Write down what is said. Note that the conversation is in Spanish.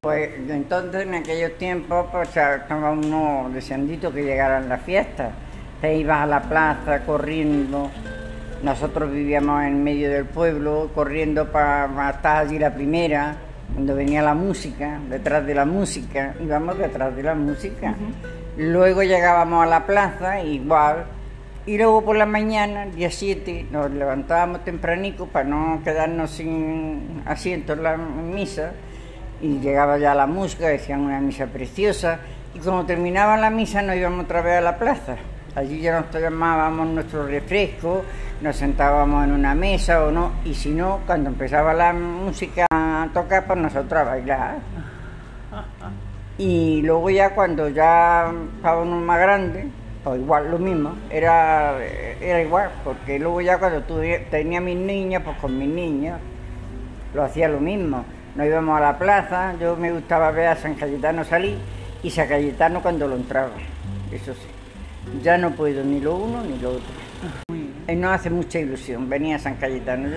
Pues entonces en aquellos tiempos pues estaba uno deseandito que llegaran las fiestas. Te ibas a la plaza corriendo. Nosotros vivíamos en medio del pueblo, corriendo para estar allí la primera, cuando venía la música, detrás de la música, íbamos detrás de la música. Luego llegábamos a la plaza, igual, y luego por la mañana, día 7, nos levantábamos tempranico para no quedarnos sin asiento en la misa y llegaba ya la música, decían una misa preciosa y cuando terminaba la misa nos íbamos otra vez a la plaza. Allí ya nos tomábamos nuestro refresco, nos sentábamos en una mesa o no, y si no, cuando empezaba la música a tocar, pues nosotros a bailar. Y luego ya cuando ya estábamos más grandes, pues igual lo mismo, era, era igual, porque luego ya cuando tenía mis niñas, pues con mis niños lo hacía lo mismo. Nos íbamos a la plaza, yo me gustaba ver a San Cayetano salir y San Cayetano cuando lo entraba, eso sí. Ya no puedo ni lo uno ni lo otro. Y nos hace mucha ilusión venir a San Cayetano.